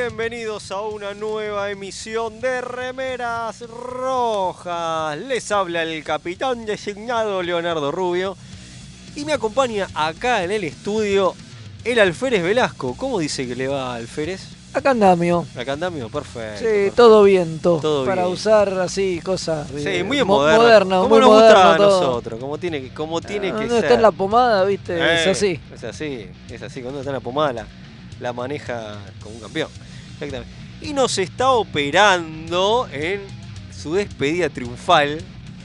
bienvenidos a una nueva emisión de Remeras Rojas. Les habla el capitán designado Leonardo Rubio y me acompaña acá en el estudio el Alférez Velasco. ¿Cómo dice que le va Alférez? Acá andamio. Acá andamio, perfecto. Sí, perfecto. todo viento. Todo para bien. usar así cosas. Sí, eh, muy mo- moderno. moderno. Como muy nos moderno gusta a todo. nosotros, como tiene, que- como tiene Ah, que ser. está en la pomada, viste, es Eh, así. Es así, es así. Cuando está en la pomada la, la maneja como un campeón. Exactamente. Y nos está operando en su despedida triunfal.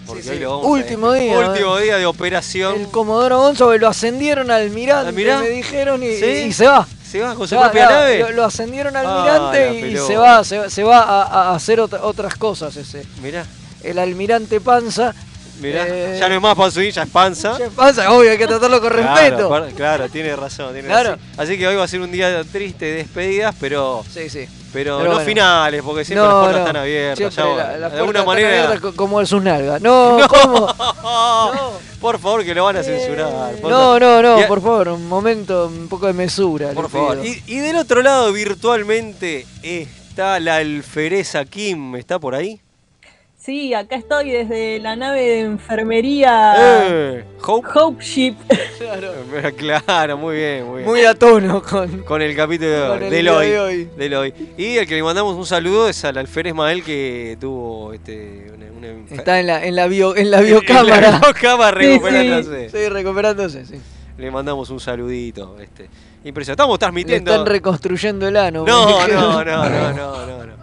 Porque Sí, hoy sí. lo vamos Último a día, Último día de operación. El Comodoro Gonzo lo ascendieron al almirante, Ah, mirá. me dijeron, y, ¿Sí? y se va. Se va con su va, propia nave. Lo, lo ascendieron al Ah, almirante la y se va, se va, se va a, a hacer otra- otras cosas ese. Mirá, El almirante Panza. Mirá. Eh, ya no es más panzuín, ya es panza. Che, Panza, obvio, hay que tratarlo con respeto. Claro, tiene razón. Tiene Claro. razón. Así que hoy va a ser un día triste de despedidas, pero, Sí, sí. pero, Pero no bueno. finales, porque siempre las puertas están abiertas. Ya, la- las de alguna manera. como el sus nalgas. No, ¿cómo? No. Por favor, que lo van a censurar. No, no, no, a- por favor, un momento, un poco de mesura. Por favor. Y, y del otro lado, virtualmente, está la alfereza Kim. ¿Está por ahí? Sí, acá estoy desde la nave de enfermería Eh, Hope. Hope Ship. Claro. Eh, Claro, muy bien, muy bien. Muy a tono con, Con el capítulo de con hoy, el del día hoy, de hoy. del hoy. Y el que le mandamos un saludo es al alférez Mael que tuvo este, una, una enfer- Está en la, en la, bio, en la en biocámara. la biocámara Sí, sí. recuperándose. Sí, recuperándose, sí. Le mandamos un saludito. Este. Impresionante. Estamos Le transmitiendo. están reconstruyendo el ano. No, no, no, no, no, no, no.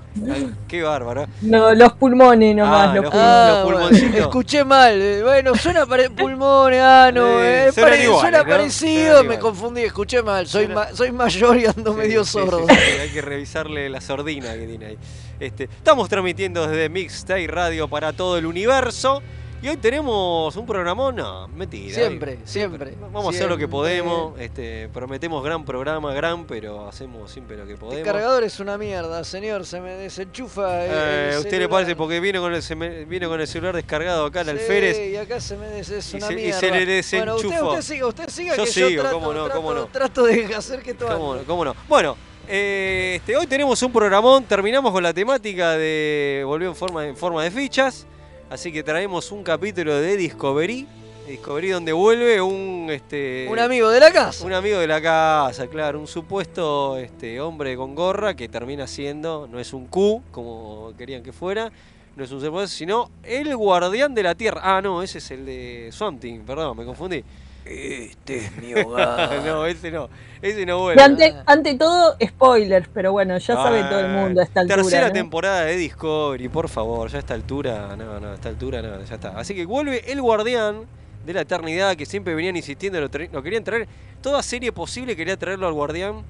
Qué bárbaro. No, los pulmones nomás, Ah, los pulmones. Ah, Los bueno, pulmoncitos. escuché mal. eh, Bueno, suena pare pulmones, ano. Eh, eh, suenan pare- iguales, suena ¿no? parecido, me confundí, escuché mal. Soy, Suena- ma- soy mayor y ando Sí, medio sí, sordo. sí, sí, hay que revisarle la sordina que tiene ahí. Este, estamos transmitiendo desde Mixtape Radio para todo el universo. Y hoy tenemos un programón, no, mentira. Siempre, hoy- siempre, Vamos a hacer lo que podemos. Este, prometemos gran programa, gran, pero hacemos siempre lo que El podemos. cargador es una mierda, señor. Se me desenchufa. el- Eh, el ¿A usted le parece? Porque vino con el, se me- vino con el celular descargado acá al Sí, alférez. y acá se me des, es Y una se- y mierda. se le Bueno, desenchufó. usted, usted siga, usted siga Yo que sigo, yo trato, cómo no, trato- cómo no. trato de hacer que todo ¿Cómo, ande. no? ¿Cómo no? Bueno, eh, este, hoy tenemos un programón, terminamos con la temática de volvió en forma, en forma de fichas, así que traemos un capítulo de Discovery, Discovery donde vuelve un este Un amigo de la casa. un amigo de la casa, claro, un supuesto este hombre con gorra que termina siendo, no es un Q como querían que fuera, no es un ser sino el guardián de la tierra. Ah, no, ese es el de Something, perdón, me confundí. Este es mi hogar. no, ese no, ese no Y vuelve. ante, ante todo, spoilers, pero bueno, ya sabe todo el mundo a esta altura. Tercera ¿no? temporada de Discovery, por favor, ya a esta altura, no, no, a esta altura no, ya está. Así que vuelve el guardián de la eternidad que siempre venían insistiendo, lo, querían traer, toda serie posible quería traerlo al guardián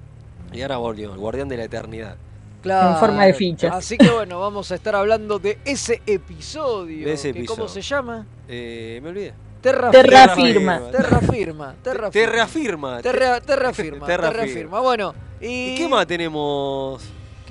y ahora volvió, el guardián de la eternidad. Claro. En forma de fichas. Así que bueno, vamos a estar hablando de ese episodio. De ese que ¿Cómo episodio. se llama? Eh, me olvidé. Terra, Terra firma. firma. Terra firma. Terra Te firma. reafirma. Terra, terra firma. Terra terra firma. firma. Bueno, y, ¿Y qué más tenemos?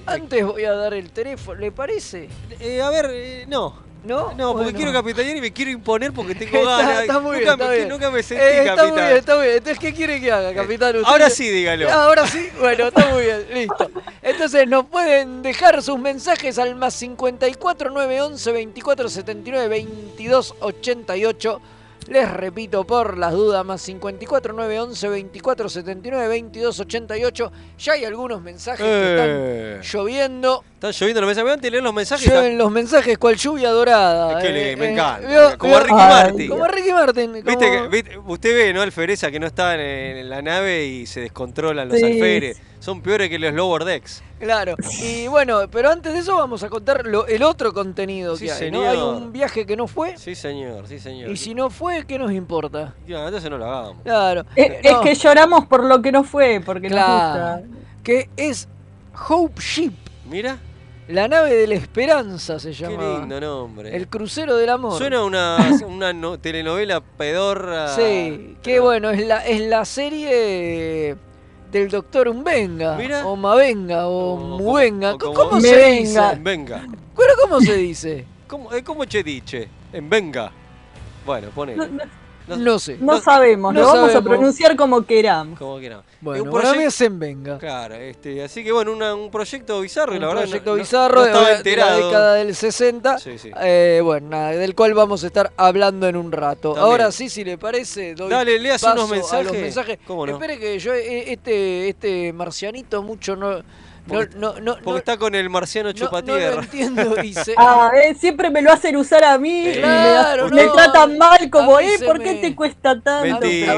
Antes voy a dar el teléfono, ¿le parece? Eh, a ver, eh, no. ¿No? No, porque Bueno. quiero capitanear y me quiero imponer porque tengo Está- ganas. está muy bien, nunca, está me, bien. nunca me sentí Eh, está capitán. muy bien, está muy bien. Entonces, ¿qué quiere que haga, capitán? Usted- Ahora sí, dígalo. Ahora sí, bueno, está muy bien, listo. Entonces nos pueden dejar sus mensajes al más 54 911 24 79 22 88. Les repito por las dudas, más 54 911 24 79 22 88. Ya hay algunos mensajes que Eh, están lloviendo. están lloviendo los mensajes. Antes de leer los mensajes. Llueven los mensajes cual lluvia dorada. Es que eh, le- me eh, encanta. Como a Ricky Martin. Como a Ricky Martin. ¿Viste como- que, viste- usted ve, ¿no? Alfereza que no está en, en la nave y se descontrolan los Sí. alférez. Son peores que los lower decks. Claro, y bueno, pero antes de eso vamos a contar lo- el otro contenido Sí, que hay, ¿no? señor. Hay un viaje que no fue, Sí, señor, sí, señor. y si no fue, ¿qué nos importa? Ya, entonces no lo hagamos. Claro, Es, eh, es no, que lloramos por lo que no fue, porque nos Claro. gusta. que es Hope Ship, Mira, la nave de la esperanza se qué llama. lindo nombre. El crucero del amor. Suena a una, una no- telenovela pedorra. Sí, qué bueno, es la, es la serie del doctor Umbenga, Mira. o Mavenga, o O- Muvenga. o como- ¿Cómo Me se venga. dice? Venga. ¿Pero cómo se dice? ¿Cómo, eh, cómo che dice? En venga. Bueno, pone. No, no- No sé. No sabemos, no lo vamos sabemos. a pronunciar como queramos. Como que no. Bueno, un para mí proyecto- es en venga. Claro, este, así que bueno, una- un proyecto bizarro, y Un la verdad. no- proyecto no- bizarro no de, la década del 60. Sí, sí. Eh, bueno, nada, del cual vamos a estar hablando en un rato. También. Ahora sí, si le parece, doy Dale, léase paso unos a mensajes. los mensajes. ¿Cómo no? Espere que yo, eh, este, este marcianito mucho no... No, Porque- no, no, Porque no- está con el marciano no- no chupatierra. lo entiendo y se- Ah, eh, siempre me lo hacen usar a mí y me, Claro, me no. tratan mal como, eh, se ¿por me- qué te cuesta tanto? Mentira.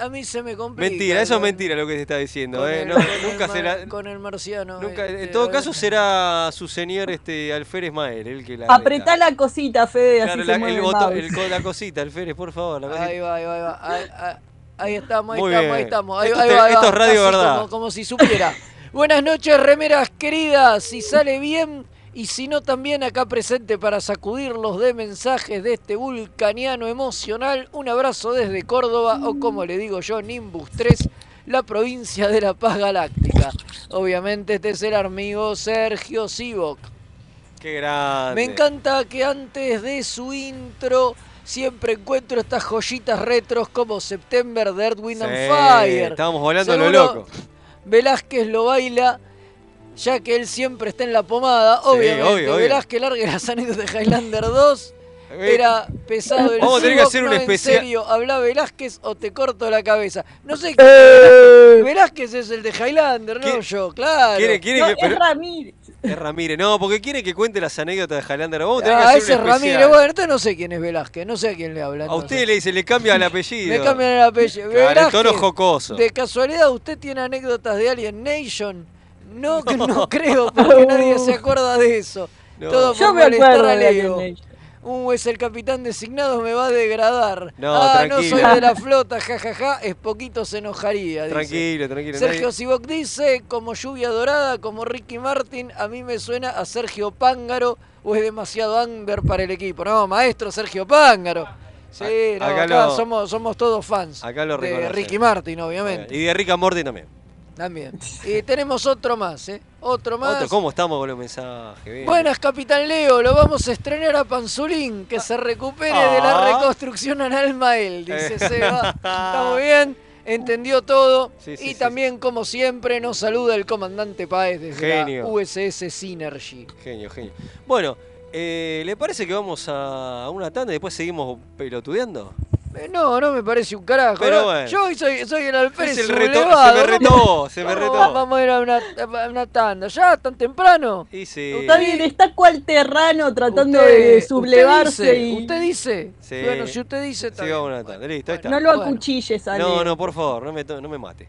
A a mí se me complica. mentira, eso es mentira lo que te está diciendo. con eh. el- No, con el nunca mar- será. Con el marciano. Nunca, este, en todo caso será su señor este Alférez Mael, el que la apretá la cosita, Fede, Claro, así la, se mueve el el botón- el co- la cosita, Alférez, por favor. La. Ahí va, ahí va, ahí va. Ahí, ahí- ahí estamos, ahí Muy estamos, bien. ahí estamos. Ahí, Esto ahí te- va, ahí esto va, es radio casi verdad. Como, como si supiera. Buenas noches, remeras queridas. Si sale bien y si no también acá presente para sacudirlos de mensajes de este vulcaniano emocional. Un abrazo desde Córdoba o como le digo yo, Nimbus 3, la provincia de La Paz Galáctica. Obviamente este es el amigo Sergio Sivok. Qué grande. Me encanta que antes de su intro siempre encuentro estas joyitas retros como September de Earth, Wind and Fire. Estábamos volando lo loco. Velázquez lo baila ya que él siempre está en la pomada. Sí, Obviamente, obvio, obvio. Velázquez largue las anécdotas de Highlander 2. Eh, Era pesado el Vamos a tener que hacer un no, en especial- serio, habla Velázquez o te corto la cabeza. No sé Eh. Velázquez es el de Highlander, no ¿Quiere- yo, claro. ¿Quiere, quiere No, que, es pero- Ramírez. Es Ramírez. No, porque quiere que cuente las anécdotas de Highlander. Vamos a tener que Ah, hacer ese un. Ramírez. Bueno, entonces no sé quién es Velázquez, no sé a quién le habla. A usted le dice, le cambia el apellido. Me cambian el apellido. Claro, Velázquez, tono jocoso. De casualidad, ¿usted tiene anécdotas de Alien Nation? No, que no creo, porque nadie se acuerda de eso. No. Todo Yo me molestar acuerdo a Leo. Uh, es el capitán designado, me va a degradar. No, ah, no soy de la flota, jajaja, es poquito se enojaría. dice. Tranquilo, tranquilo. Sergio Sivok dice, como lluvia dorada, como Ricky Martin, a mí me suena a Sergio Pángaro o es demasiado under para el equipo. No, maestro Sergio Pángaro. Sí, no, Acá acá, lo- somos, somos todos fans Acá lo de. Ricky Martin, obviamente. Y de Rick Morty también. También. Y tenemos otro más, ¿eh? Otro más. Otro, ¿Cómo estamos con los mensajes? Bien. Buenas, Capitán Leo. Lo vamos a estrenar a Panzulín, que se recupere de la Ah. reconstrucción anal Mael, dice. Seba. Está muy bien, entendió todo. Sí, sí, y sí, también, como siempre, nos saluda el comandante Páez desde Genio. la USS Synergy. Genio, genio. Bueno, eh, ¿le parece que vamos a una tanda y después seguimos pelotudeando? Eh, no, no me parece un carajo. Pero ¿no? bueno. Yo soy, soy el alférez el reto- se me ¿Cómo- retó, se me retó. Vamos a ir a una, a una tanda. ¿Ya? ¿Tan temprano? Y sí. Está bien, está cual terrano tratando Usted- de usted sublevarse dice, y Usted dice. Sí. Bueno, si usted dice. está Sí, bien. vamos a una tanda. Listo, ahí está. no lo Bueno. acuchilles, Ale. No, no, por favor, no me, no me mate.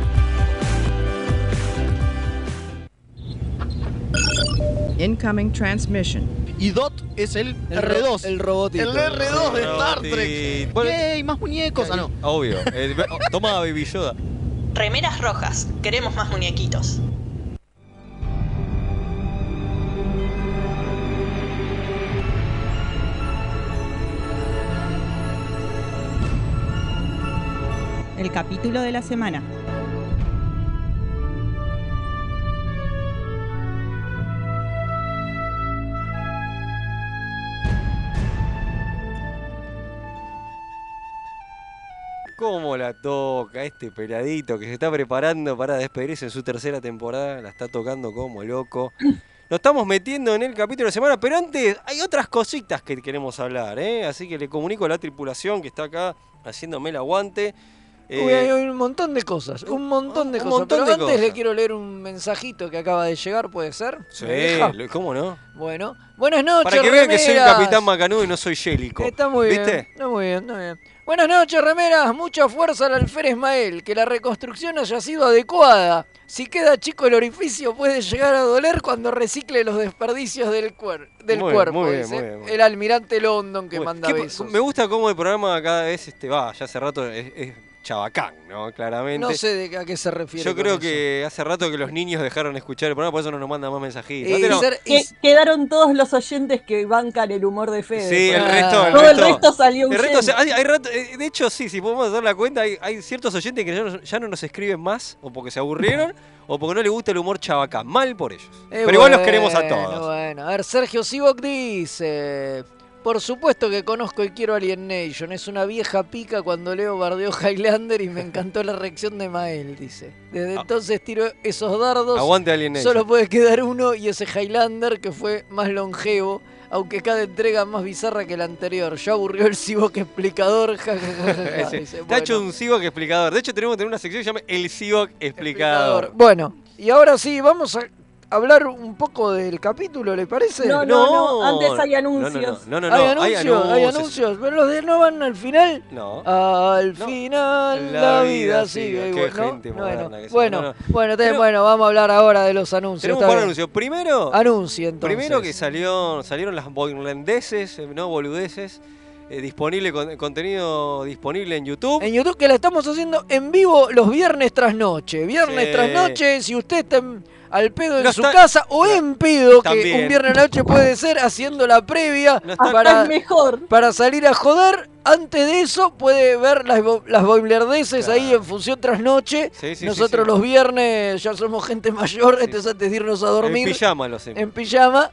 Incoming transmission. Y Dot es el, El R2. ro- el robotito. El R2 de Star. Trek. Bueno, ¡Yay! Más muñecos. Ah, no. Obvio. Eh, oh, toma Baby Yoda. Remeras rojas. Queremos más muñequitos. El capítulo de la semana. ¿Cómo la toca este peladito que se está preparando para despedirse en su tercera temporada? La está tocando como loco. Nos estamos metiendo en el capítulo de semana, pero antes hay otras cositas que queremos hablar, ¿eh? Así que le comunico a la tripulación que está acá haciéndome el aguante. Eh, Uy, hay un montón de cosas, un montón de un cosas. montón pero de antes cosas. le quiero leer un mensajito que acaba de llegar, ¿puede ser? sí, ¿cómo no? Bueno, buenas noches, Para que vean que soy el capitán Macanudo y no soy Yélico. Está muy bien. ¿Viste? Está muy bien, está bien. Buenas noches, remeras. Mucha fuerza al alférez Ismael. Que la reconstrucción haya sido adecuada. Si queda chico el orificio, puede llegar a doler cuando recicle los desperdicios del, cuer- del Muy cuerpo. muy bien, dice muy bien, muy bien. El almirante London que manda ¿qué- besos. Me gusta cómo el programa cada vez este, va, ya hace rato es, es chabacán, ¿no? Claramente. No sé de a qué se refiere. Yo con creo eso. que hace rato que los niños dejaron de escuchar el programa, por eso no nos mandan más mensajitos. No- ser- Que- quedaron todos los oyentes que bancan el humor de Fede. Sí, el resto, el Todo el resto. salió El resto huyendo. se- hay- hay rato- eh, de hecho, sí, si podemos dar la cuenta, hay, hay ciertos oyentes que ya no, ya no nos escriben más, o porque se aburrieron, o porque no les gusta el humor chabacán. Mal por ellos. Eh, Pero igual los queremos a todos. Bueno, a ver, Sergio Sivok dice. Por supuesto que conozco y quiero Alien Nation. Es una vieja pica cuando Leo bardeó Highlander y me encantó la reacción de Mael, dice. Desde entonces tiro esos dardos. Ah. Aguante Alien Nation. Solo puede quedar uno y ese Highlander que fue más longevo. Aunque cada entrega más bizarra que la anterior. Ya aburrió el Sivok explicador. ja, ja, ja, dice, Está hecho un Sivok explicador. De hecho, tenemos que tener una sección que se llama El Sivok explicador. Bueno, y ahora sí, vamos a hablar un poco del capítulo, ¿le parece? No, no, no, antes hay anuncios. No, no, no, hay, no, hay anuncios, hay anuncios. anuncios, pero los de no van al final. No. Al final La la, vida sigue. igual, gente Bueno, moderna que bueno, No, no. bueno, Pero- bueno, vamos a hablar ahora de los anuncios. Tenemos un anuncios. Primero, Anuncie, entonces. primero que salió, salieron las boilendeses, eh, no boludeces. eh, disponible con- contenido disponible en YouTube. En YouTube que la estamos haciendo en vivo los viernes tras noche. Viernes Sí. tras noche, si usted está en- al pedo en No su está- casa o en pedo, que un viernes a la noche puede ser haciendo la previa está- para, mejor. salir a joder. Antes de eso puede ver las, bo- las boilerdeces ahí en función tras noche. Sí, sí, Nosotros sí, sí. los viernes ya somos gente mayor, entonces antes de irnos a dormir En pijama lo hacemos. en pijama,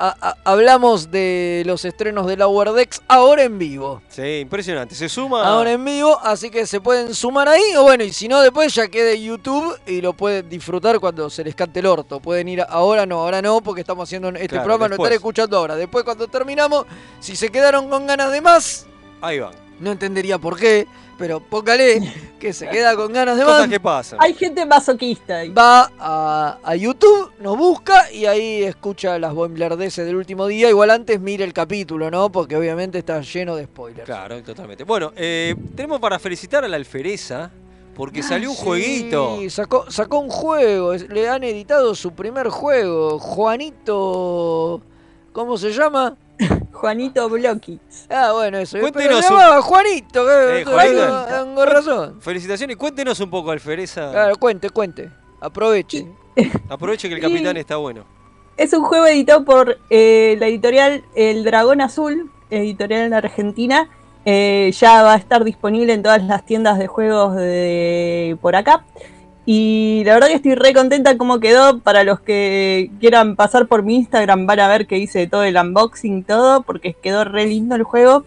a- a- hablamos de los estrenos de la Wardex ahora en vivo. Sí, impresionante. Se suma. Ahora en vivo, así que se pueden sumar ahí, o bueno, y si no, después ya quede YouTube y lo pueden disfrutar cuando se les cante el orto. Pueden ir ahora no, ahora no, porque estamos haciendo este Claro, programa, después. estaré escuchando ahora. Después, cuando terminamos, si se quedaron con ganas de más, Ahí van. No entendería por qué, pero póngale que se queda con ganas de más. Cosas que pasan. Hay gente masoquista ahí. Va a, a YouTube, nos busca y ahí escucha las bomblardeces del último día. Igual antes mire el capítulo, ¿no? Porque obviamente está lleno de spoilers. Claro, totalmente. Bueno, eh, tenemos para felicitar a la alfereza porque salió un Sí, jueguito. Sacó, sacó un juego, le han editado su primer juego. Juanito. ¿Cómo se llama? Juanito Blockits. Ah, bueno, eso. Pero Cuéntenos se un- llamaba Juanito, que Eh, Juanito. tengo- razón. Felicitaciones y cuéntenos un poco, alfereza. Claro, cuente, cuente. Aproveche. Aproveche que el capitán está bueno. Es un juego editado por eh, la editorial El Dragón Azul, editorial en Argentina. Eh, ya va a estar disponible en todas las tiendas de juegos de por acá. Y la verdad que estoy re contenta cómo quedó. Para los que quieran pasar por mi Instagram van a ver que hice todo el unboxing, todo, porque quedó re lindo el juego.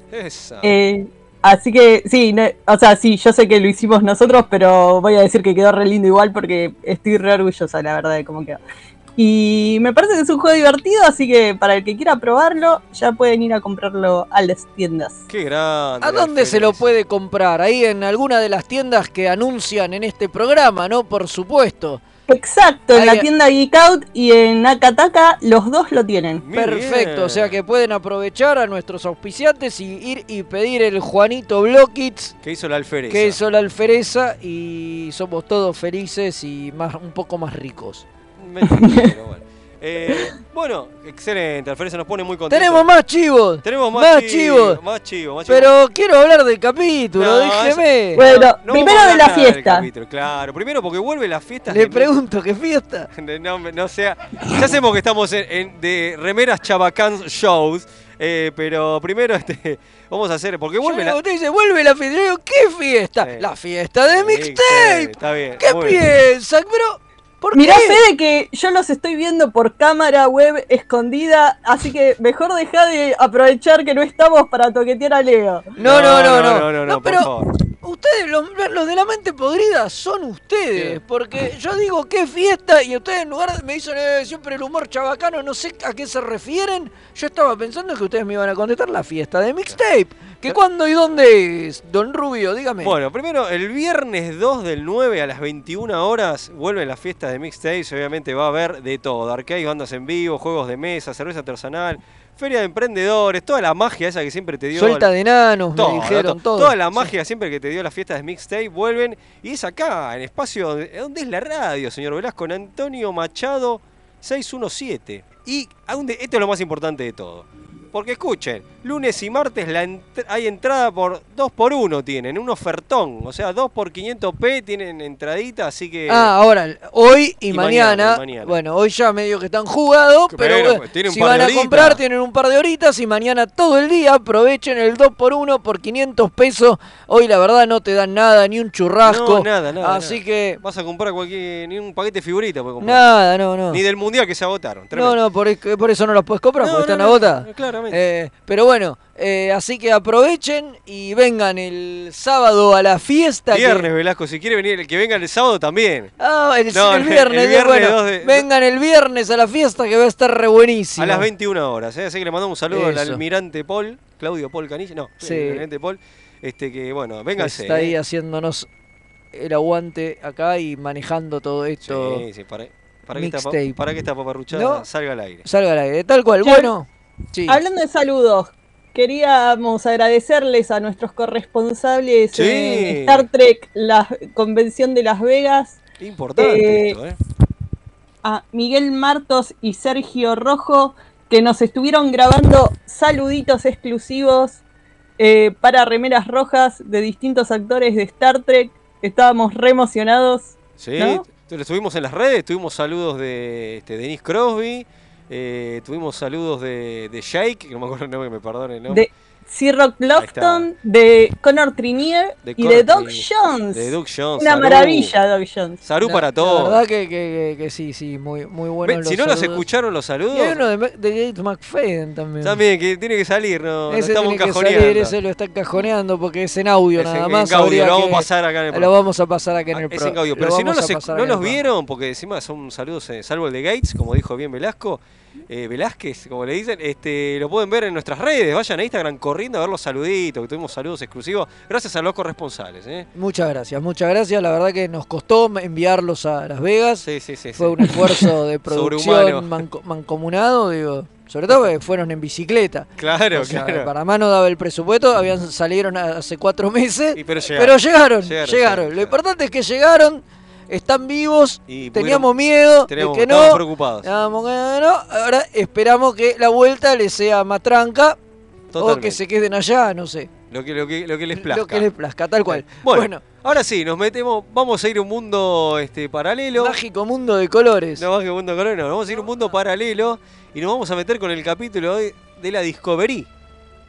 Eh, así que sí, no- o sea, sí, yo sé que lo hicimos nosotros, pero voy a decir que quedó re lindo igual porque estoy re orgullosa, la verdad, de cómo quedó. Y me parece que es un juego divertido, así que para el que quiera probarlo, ya pueden ir a comprarlo a las tiendas. Qué grande. ¿A dónde se lo puede comprar? Ahí en alguna de las tiendas que anuncian en este programa, ¿no? Por supuesto. Exacto, en la tienda Geek Out y en Akataka los dos lo tienen. Perfecto, o sea que pueden aprovechar a nuestros auspiciantes y ir y pedir el Juanito Blockits, ¿Qué hizo la alfereza? que hizo la alfereza, y somos todos felices y más un poco más ricos. Bueno. Eh, bueno, excelente. Alfereza nos pone muy contentos. Tenemos más chivos. Tenemos más, más chivos. chivos. Más chivos, más chivos. Pero quiero hablar del capítulo, No, déjeme. Bueno, No primero de la fiesta. capítulo, Claro, primero porque vuelve la fiesta. Le pregunto, ¿qué fiesta? No, no sea. Ya sabemos que estamos en, en- de remeras chabacán shows. eh, pero primero este, vamos a hacer. Porque vuelve Yo la. Usted dice, vuelve la fiesta. Yo digo, ¿qué fiesta? La fiesta de mixtape. Está bien. ¿Qué piensan? Pero, ¿por Mirá, qué? Fede, que yo los estoy viendo por cámara web escondida, así que mejor deja de aprovechar que no estamos para toquetear a Leo. No, no, no, no. no, no, No, por pero- favor. Ustedes, los, los de la mente podrida, son ustedes. Porque yo digo, ¿qué fiesta? Y ustedes en lugar de me dicen eh, siempre el humor chabacano, no sé a qué se refieren. Yo estaba pensando que ustedes me iban a contestar la fiesta de mixtape. ¿Que cuándo y dónde es? Don Rubio, dígame. Bueno, primero, el viernes 2 del 9 a las 21 horas vuelven las fiestas de mixtapes. Obviamente va a haber de todo: arcade, bandas en vivo, juegos de mesa, cerveza artesanal, feria de emprendedores, toda la magia esa que siempre te dio. Suelta de enanos, Todo, me dijeron, to- todo. Toda la magia siempre que te dio las fiestas de mixtape vuelven. Y es acá, en espacio donde, donde es la radio, señor Velasco, en Antonio Machado 617. Y esto es lo más importante de todo. Porque escuchen, lunes y martes la ent- hay entrada por 2 por 1 tienen, un ofertón. O sea, 2 por 500p tienen entradita, así que... Ah, ahora, hoy y, Y mañana, mañana, y mañana. Bueno, hoy ya medio que están jugados, pero pues, si van a comprar tienen un par de horitas y mañana todo el día aprovechen el 2x1 por 500 pesos. Hoy la verdad no te dan nada, ni un churrasco. No, nada, nada. Así nada. que, Vas a comprar cualquier... ni un paquete de figuritas nada, no, no. Ni del mundial que se agotaron. No, tremendo. no, por, por eso no los puedes comprar, No, porque no, están agotadas. Eh, pero bueno, eh, así que aprovechen y vengan el sábado a la fiesta. que- Viernes, Velasco, si quiere venir, el que venga el sábado también. Ah, el, No, el el- viernes, el viernes bueno, dos de- vengan el viernes a la fiesta que va a estar re buenísimo. A las 21 horas, ¿eh? así que le mandamos un saludo al almirante Paul, Claudio Paul Canilla, no, Sí. el almirante Paul, este que bueno, vénganse. Está ahí haciéndonos el aguante acá y manejando todo esto. Sí, sí, para, para que esta, para que esta paparruchada ¿No? salga al aire. Salga al aire, tal cual. Bueno, sí. Hablando de saludos, queríamos agradecerles a nuestros corresponsables Sí. en Star Trek, la convención de Las Vegas, Importante Eh, esto, ¿eh? a Miguel Martos y Sergio Rojo, que nos estuvieron grabando saluditos exclusivos eh, para remeras rojas de distintos actores de Star Trek. Estábamos re emocionados. Sí, ¿no? estuvimos en las redes, tuvimos saludos de este, Denise Crosby, eh, tuvimos saludos de, de Jake, que no me acuerdo el nombre, me perdone el nombre. De C-Rock Lofton, de Connor Trinier De y de Trinier. Jones. De Doug Jones. Una Salud. maravilla, Doc Jones. Salud La- para La todos. verdad que, que- que- que sí, sí, muy, muy bueno. Si no los escucharon los saludos, Y hay uno de, de Gates McFadden también. también que tiene que salir, no, ese estamos tiene que encajoneando. salir, ese lo está encajoneando porque es en audio Es en- nada en más. audio, habría lo vamos que- a pasar acá en el Lo programa. vamos a pasar acá en el Es pro- en audio, lo pero si no los, no en los el vieron, porque encima son saludos, eh, salvo el de Gates, como dijo bien Velasco, eh, Velázquez, como le dicen, este, lo pueden ver en nuestras redes. Vayan a Instagram corriendo a ver los saluditos, que tuvimos saludos exclusivos. Gracias a los corresponsales. ¿eh? Muchas gracias, muchas gracias. La verdad que nos costó enviarlos a Las Vegas. Sí, sí, sí. Fue sí. un esfuerzo de producción manco- mancomunado, digo. Sobre todo que fueron en bicicleta. Claro, O sea, claro. Panamá no daba el presupuesto, habían salieron hace cuatro meses. Y pero llegaron. Pero llegaron, Llegaron, llegaron. llegaron, Lo importante es que llegaron, están vivos, Y teníamos miedo teníamos- de que no. preocupados. No. Ahora esperamos que la vuelta les sea más tranca o Totalmente. que se queden allá, no sé. Lo que, lo que, lo que les plazca. Lo que les plazca, tal cual. Bueno, Bueno, ahora sí, nos metemos, vamos a ir a un mundo este, paralelo. mágico mundo de colores. No, mágico mundo color, no, vamos a ir a un mundo paralelo y nos vamos a meter con el capítulo de, de la Discovery.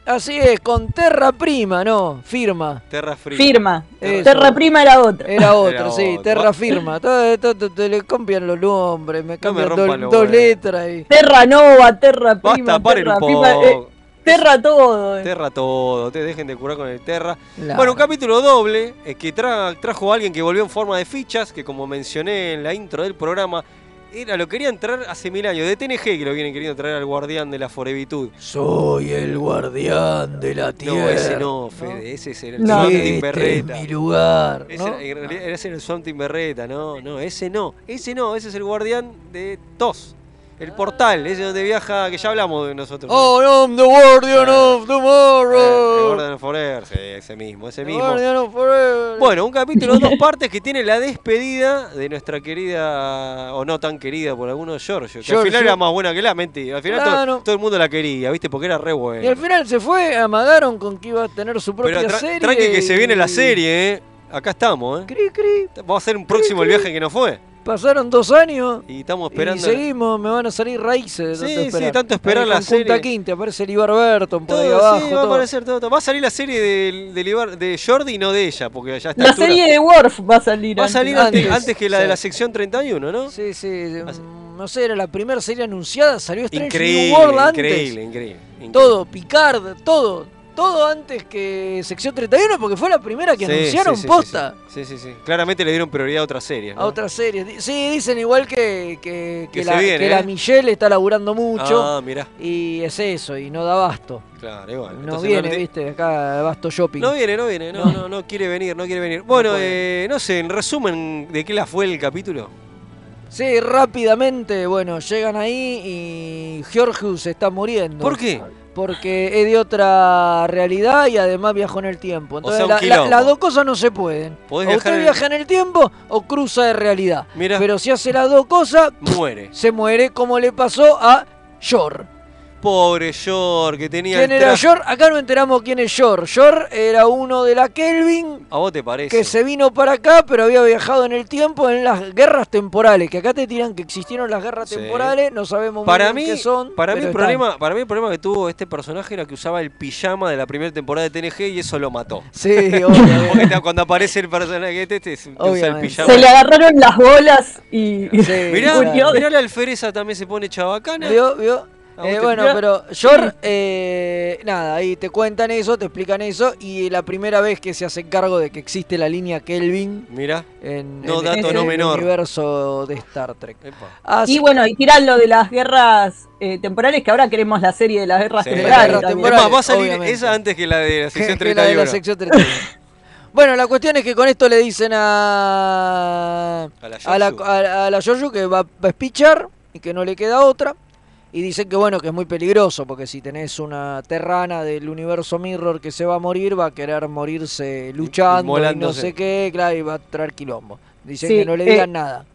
Así es, con Terra Prima, no, firma. Terra Free. Firma. Eso. Terra Prima era otra. Era otro, Era sí, otro. Terra Firma. Todo, todo- le cambian los nombres, me No me cambian los dos letras y. Terra Nova, Terra Basta, Prima, paren Terra un Prima, poco. eh, Terra todo. eh. Terra todo, te dejen de curar con el Terra. Claro. Bueno, un capítulo doble eh, que tra- trajo a alguien que volvió en forma de fichas, que como mencioné en la intro del programa, era, lo querían traer hace mil años, de TNG que lo vienen queriendo traer al guardián de la forevitud. Soy el guardián de la tierra. No, ese no, Fede, ese es el No. Swantin Este es Berreta. mi lugar. Ese, ¿no? era- en realidad ese era el Swantin Berreta, no, no, ese no, ese no, ese es el guardián de TOS, el portal, ese donde viaja, que ya hablamos de nosotros. Oh, I'm the guardian of Eh, el tomorrow. Guardian of Forever, sí, ese mismo, ese The mismo. guardian of forever. Bueno, un capítulo de dos partes que tiene la despedida de nuestra querida, o no tan querida por algunos, Giorgio. Que al final era más buena que la, mentira. Al final todo- Claro. todo, el mundo la quería, ¿viste? Porque era re Y al buena. final se fue, amagaron con que iba a tener su propia Pero tra- serie. tranqui que se viene la serie, ¿eh? Acá estamos, ¿eh? Cri, cri. Vamos a hacer un próximo el viaje que no fue. Pasaron dos años. Y estamos Y esperando. seguimos, me van a salir raíces de tanto Sí, sí, esperar. tanto esperar Ahí la con Punta serie. Quinte, aparece el Ibar Burton por ahí Todo, abajo. sí, va a todo. aparecer todo, todo. Va a salir la serie de, de, Libar- de Jordi y no de ella, porque ya está. La serie de Worf va a salir. Va a antes. salir antes, antes, antes que la de sí. la sección 31, ¿no? Sí, sí, mm, no sé, era la primera serie anunciada, salió Strange Increíble, New World antes. increíble, increíble, increíble. Todo, Picard, todo. Todo antes que sección 31 porque fue la primera que Sí, anunciaron sí, posta Sí, sí, sí. Claramente le dieron prioridad a otras series. ¿no? a otras series. Sí, dicen igual que, que, que Que la, viene, ¿eh? Michelle está laburando mucho Ah, mirá. y es eso, y no da basto. Claro, igual. No Entonces viene, viste, acá Basto Shopping. No viene, no viene, no, no, no quiere venir, no quiere venir. Bueno, puede. eh, no sé, en resumen, ¿de qué la fue el capítulo? Sí, rápidamente, bueno, llegan ahí y Georgius está muriendo. ¿Por qué? Porque es de otra realidad y además viajó en el tiempo. Entonces sea, la- las dos cosas no se pueden. O usted en- viaja en el tiempo o cruza de realidad. Mira. Pero si hace las dos cosas, Muere. se muere como le pasó a Yor. Pobre Yor, que tenía ¿Quién el era Yor? Acá no enteramos quién es Yor. Yor era uno de la Kelvin ¿A vos te parece? que se vino para acá, pero había viajado en el tiempo en las guerras temporales. Que acá te tiran que existieron las guerras Sí. temporales, no sabemos muy Para bien mí, qué son. para, mí el problema, para mí el problema que tuvo este personaje era que usaba el pijama de la primera temporada de TNG y eso lo mató. Sí, obviamente. Porque cuando aparece el personaje este, te, te usa el Obviamente. pijama. Se le agarraron las bolas y Sí, Mirá, mirá la alfereza también se pone chabacana. ¿Vio? ¿Vio? ¿A vos Eh, bueno, Mirá. pero Yor, eh, nada, ahí te cuentan eso, te explican eso, y la primera vez que se hacen cargo de que existe la línea Kelvin Mirá. en, No, en- dato en no el menor. universo de Star Trek. Así Y bueno, y tiran lo de las guerras eh, temporales, que ahora queremos la serie de las guerras Sí. temporales. Guerras también. temporales. Es más, va a salir obviamente. esa antes que la de la sección que la de 31. la sección 31. bueno, la cuestión es que con esto le dicen a A la a la, Giorgio. a, a la Giorgio que va, va a espichar y que no le queda otra. Y dicen que bueno, que es muy peligroso, porque si tenés una terrana del universo Mirror que se va a morir, va a querer morirse luchando y no sé qué, claro, y va a traer quilombo. Dicen Sí, que no le eh, digan nada.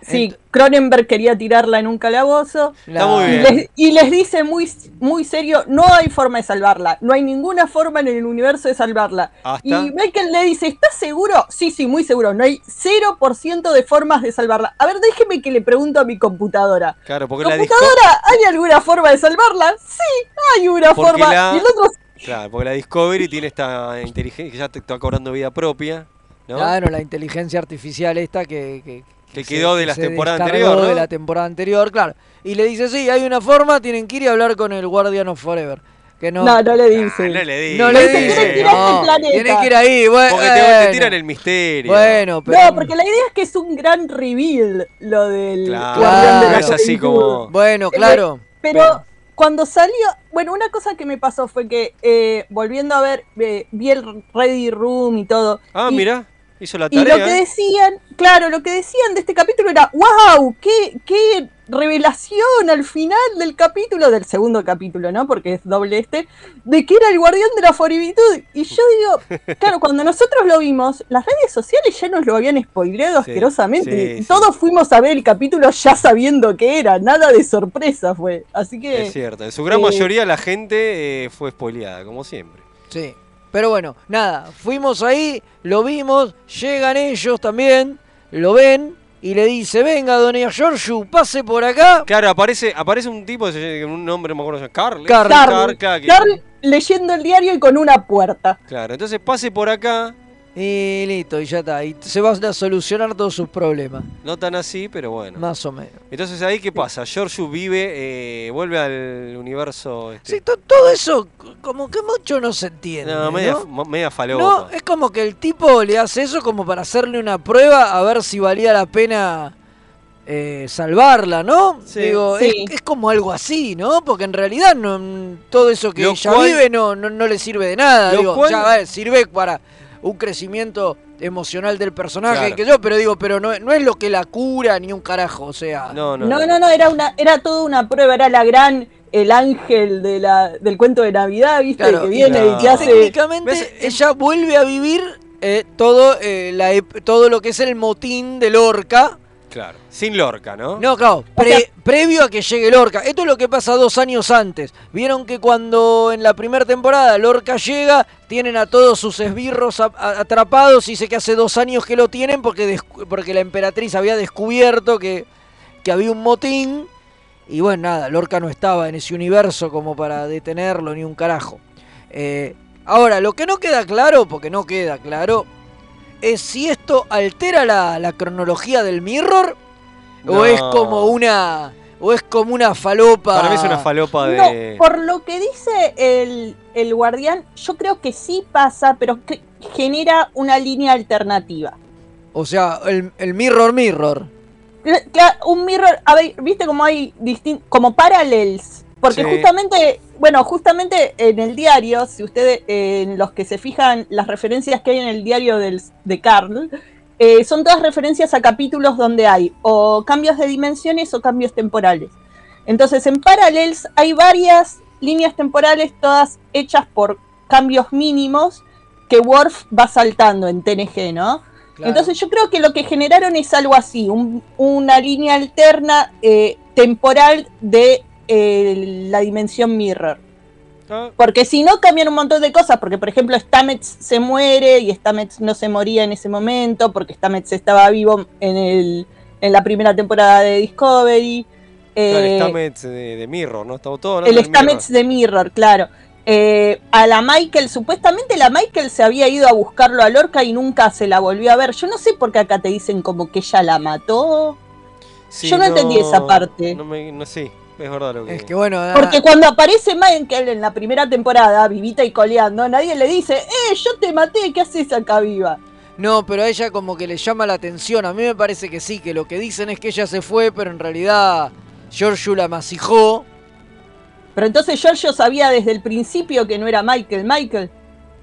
Sí, Cronenberg quería tirarla en un calabozo. Está muy Y bien. les, y les dice muy, muy serio, no hay forma de salvarla, no hay ninguna forma en el universo de salvarla. Hasta- Y Michael le dice, ¿estás seguro? Sí, sí, muy seguro, no hay 0% de formas de salvarla. A ver, déjeme que le pregunto a mi computadora. Claro, porque la. ¿Computadora, hay alguna forma de salvarla? Sí, hay una Porque forma. la- Y el otro, Claro, porque la Discovery tiene esta inteligencia que ya te está cobrando vida propia, ¿no? Claro, la inteligencia artificial esta que, que, Que quedó de la temporada anterior, ¿no? de la temporada anterior, claro. Y le dice, sí, hay una forma, tienen que ir a hablar con el Guardian of Forever. Que no. No, no le dice. No le dice. No le que dice. ir a este planeta. que ir ahí. Bueno, Porque te, te tiran el misterio. Bueno, pero. No, porque la idea es que es un gran reveal lo del Claro, de la es así como. Bueno, claro. Pero cuando salió, bueno, una cosa que me pasó fue que eh, volviendo a ver, eh, vi el Ready Room y todo. Ah, y, mira, hizo la Y lo tarea. que ¿eh? decían, claro, lo que decían de este capítulo era, wow, qué, qué revelación al final del capítulo, del segundo capítulo, ¿no? Porque es doble este, de que era el guardián de la foribitud. Y yo digo, claro, cuando nosotros lo vimos, las redes sociales ya nos lo habían spoileado Sí, asquerosamente. sí, y sí. todos fuimos a ver el capítulo ya sabiendo que era, nada de sorpresa fue. Así que... Es cierto, en su gran eh, mayoría la gente eh, fue spoileada, como siempre. Sí. Pero bueno, nada, fuimos ahí, lo vimos, llegan ellos también, lo ven y le dice, venga, doña Giorgio, pase por acá. Claro, aparece, aparece un tipo, un nombre, no me acuerdo, Carl. Carl. Carl, Carl, claro, que- Carl leyendo el diario y con una puerta. claro, entonces pase por acá, Y listo, y ya está. Y se van a solucionar todos sus problemas. no tan así, pero bueno. Más o menos. Entonces ahí, ¿qué pasa? Giorgio vive, eh, vuelve al universo... Este, Sí, to- todo eso como que mucho no se entiende. no, ¿no? media, falopa. No, es como que el tipo le hace eso como para hacerle una prueba a ver si valía la pena eh, salvarla, ¿no? Sí. Digo, Sí. Es, es como algo así, ¿no? Porque en realidad no, todo eso que Lo ella cual- vive no, no, no le sirve de nada. Lo Digo, cual- ya va, sirve para un crecimiento emocional del personaje, Claro. que yo, pero digo, pero no, no es lo que la cura ni un carajo, o sea. No, no, No, no, no, era una, era toda una prueba, era la gran, el ángel de la, del cuento de Navidad, ¿viste? Claro, que viene y te hace. Técnicamente ¿Ves? ella vuelve a vivir eh, todo, eh, la ep- todo lo que es el motín de Lorca. Claro, sin Lorca, ¿no? No, claro, pre- previo a que llegue Lorca. Esto es lo que pasa dos años antes. Vieron que cuando en la primera temporada Lorca llega, tienen a todos sus esbirros a- a- atrapados y sé que hace dos años que lo tienen porque, descu- porque la emperatriz había descubierto que, que había un motín. Y bueno, nada, Lorca no estaba en ese universo como para detenerlo ni un carajo. Eh, ahora, lo que no queda claro, porque no queda claro, es si esto altera la, la cronología del Mirror o No. es como una o es como una falopa. Para mí es una falopa No, de... por lo que dice el, el guardián, yo creo que sí pasa, pero que genera una línea alternativa. O sea, el, el Mirror Mirror. Cla- cla- un mirror, a ver, viste como hay distin como parallels. Porque Sí. justamente, bueno, justamente en el diario, si ustedes, eh, en los que se fijan las referencias que hay en el diario del, de Carl, eh, son todas referencias a capítulos donde hay o cambios de dimensiones o cambios temporales. Entonces, en Parallels hay varias líneas temporales, todas hechas por cambios mínimos que Worf va saltando en TNG, ¿no? Claro. Entonces yo creo que lo que generaron es algo así, un- una línea alterna eh, temporal de eh, la dimensión Mirror. Ah, Porque si no cambian un montón de cosas, porque por ejemplo Stamets se muere y Stamets no se moría en ese momento, porque Stamets estaba vivo en, el, en la primera temporada de Discovery. claro, Eh, Stamets de, de Mirror, ¿no? Todos hablando el Stamets de Mirror, claro. Eh, a la Michael, supuestamente la Michael se había ido a buscarlo a Lorca y nunca se la volvió a ver. Yo no sé por qué acá te dicen como que ella la mató. Sí, Yo no entendí esa parte. No, me- no, sí, es verdad lo que... Es que bueno, ah, Porque cuando aparece Michael en la primera temporada, vivita y coleando, nadie le dice, eh, yo te maté, ¿qué haces acá viva? no, pero a ella como que le llama la atención. A mí me parece que sí, que lo que dicen es que ella se fue, pero en realidad Giorgio la masijó. Pero entonces Giorgio sabía desde el principio que no era Michael Michael,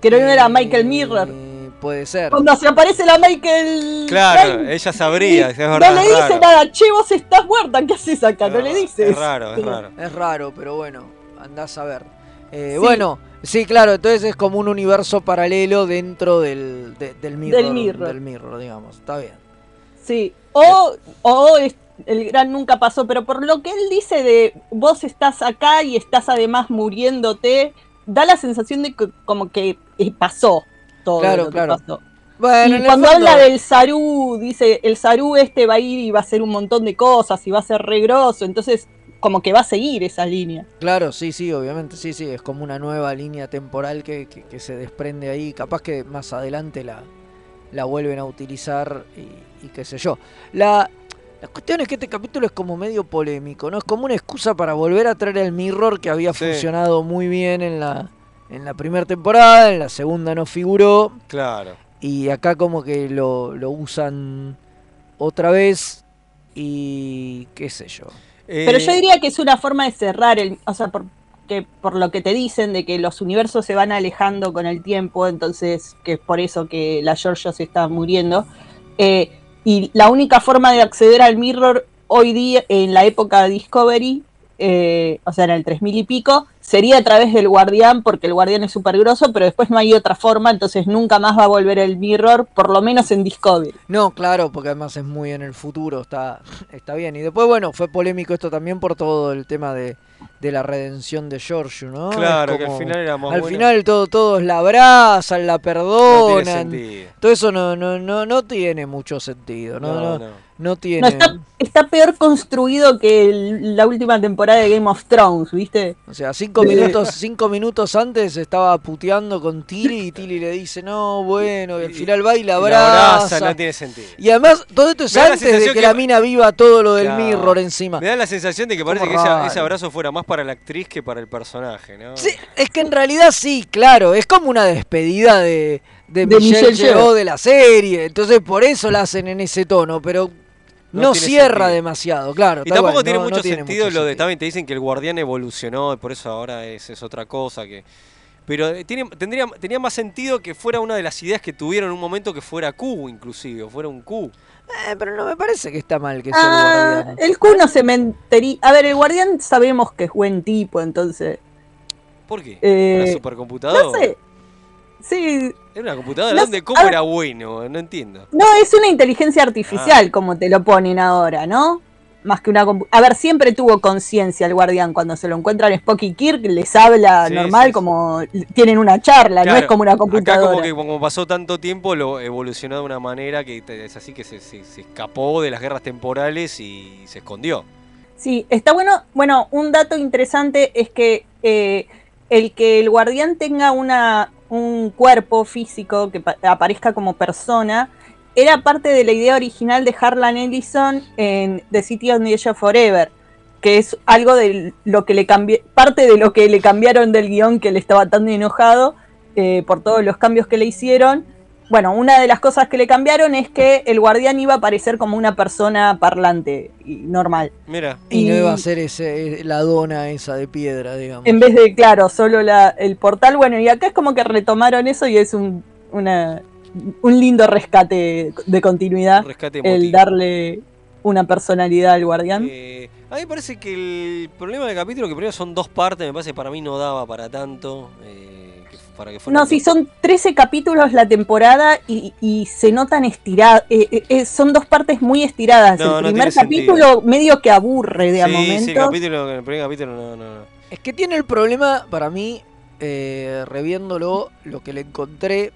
que no era Michael Mirror. Puede ser. Cuando se aparece la Michael... Claro, ella sabría, es verdad. no le dice raro. nada, che, vos estás muerta, ¿qué haces acá? No le dices. Es raro, es raro. Es raro, pero bueno, andás a ver. Eh, Sí. Bueno, sí, claro, entonces es como un universo paralelo dentro del, de- del, mirror, Del Mirror. del Mirror, digamos. Está bien. Sí, o, o es- el gran nunca pasó, pero por lo que él dice de vos estás acá y estás además muriéndote, da la sensación de que como que eh, pasó todo Claro, lo que claro. pasó. Bueno, y cuando fondo- habla del Saru, dice, el Saru este va a ir y va a hacer un montón de cosas y va a ser re grosso, entonces como que va a seguir esa línea. Claro, sí, sí, obviamente, sí, sí, es como una nueva línea temporal que, que- que se desprende ahí. Capaz que más adelante la, la vuelven a utilizar y, y qué sé yo. La, La cuestión es que este capítulo es como medio polémico, ¿no? Es como una excusa para volver a traer el mirror que había Sí. funcionado muy bien en la, en la primera temporada, en la segunda no figuró. Claro. Y acá como que lo, lo usan otra vez y qué sé yo. Pero Eh, yo diría que es una forma de cerrar el, o sea, por, que por lo que te dicen de que los universos se van alejando con el tiempo, entonces que es por eso que la Georgia se está muriendo. eh, y la única forma de acceder al mirror hoy día, en la época de Discovery, eh, o sea, en el 3000 y pico, sería a través del guardián, porque el guardián es súper grosso, pero después no hay otra forma, entonces nunca más va a volver el mirror, por lo menos en Discovery. No, claro, porque además es muy en el futuro, está, está bien. Y después, bueno, fue polémico esto también por todo el tema de, de la redención de Giorgio, ¿no? Claro, que al como- final era más Al bueno. final todo, todos la abrazan, la No perdonan. tiene sentido. todo eso no, no, no, no tiene mucho sentido, ¿no? No, No, no. No tiene. No, está, está peor construido que el- la última temporada de Game of Thrones, ¿viste? O sea, cinco Eh, minutos, cinco minutos antes estaba puteando con Tilly y Tilly le dice, no, bueno, y al final va y la La abraza. abraza, no tiene sentido. Y además, todo esto es antes de que, que- la mina viva todo lo del Claro. mirror encima. Me da la sensación de que parece que esa- ese abrazo fuera más para la actriz que para el personaje, ¿no? Sí, es que en realidad sí, claro, es como una despedida de, de, De Michelle, Michelle de la serie, entonces por eso la hacen en ese tono, pero No cierra sentido. demasiado, claro. Y tampoco cual, tiene no- no mucho sentido lo de también te dicen que el guardián evolucionó y por eso ahora es, es otra cosa que pero eh, tiene, tendría, tenía más sentido que fuera una de las ideas que tuvieron en un momento que fuera Q inclusive, o fuera un Q. Eh, pero no me parece que está mal que sea el Ah, guardián. el Q no se mentería. A ver, el guardián sabemos que es buen tipo, entonces. ¿Por qué? Eh, ¿Una supercomputadora? No sé. Sí. ¿Era una computadora? No ¿Cómo ver. era bueno? No entiendo. No, es una inteligencia Ah. artificial, como te lo ponen ahora, ¿no? Más que una A ver, siempre tuvo conciencia el guardián. Cuando se lo encuentran Spock y Kirk, les habla Sí, normal, sí, sí. como tienen una charla, no es como una Acá computadora. como que como pasó tanto tiempo lo evolucionó de una manera que es así que se, se- se escapó de las guerras temporales y se escondió. Sí, está bueno. Bueno, un dato interesante es que eh, el que el guardián tenga una, un cuerpo físico que pa- aparezca como persona era parte de la idea original de Harlan Ellison en The City on the of Forever, que es algo de lo que le cambió, parte de lo que le cambiaron del guion que le estaba tan enojado eh, por todos los cambios que le hicieron. Bueno, una de las cosas que le cambiaron es que el guardián iba a aparecer como una persona parlante y normal. Mira. Y no iba a ser ese, la dona esa de piedra, digamos. En vez de, claro, solo la, el portal. Bueno, y acá es como que retomaron eso y es un, una, un lindo rescate de continuidad. Un rescate el darle una personalidad al guardián. Eh, a mí me parece que el problema del capítulo, que primero son dos partes, me parece que para mí no daba para tanto. eh, para que fuera No, sí, son 13 capítulos la temporada y, y se notan estiradas. son dos partes muy estiradas. No, el no primer capítulo sentido. medio que aburre de a Sí, momentos. sí, el, capítulo, el primer capítulo no, no, no. Es que tiene el problema, para mí, eh, reviéndolo, lo que le encontré,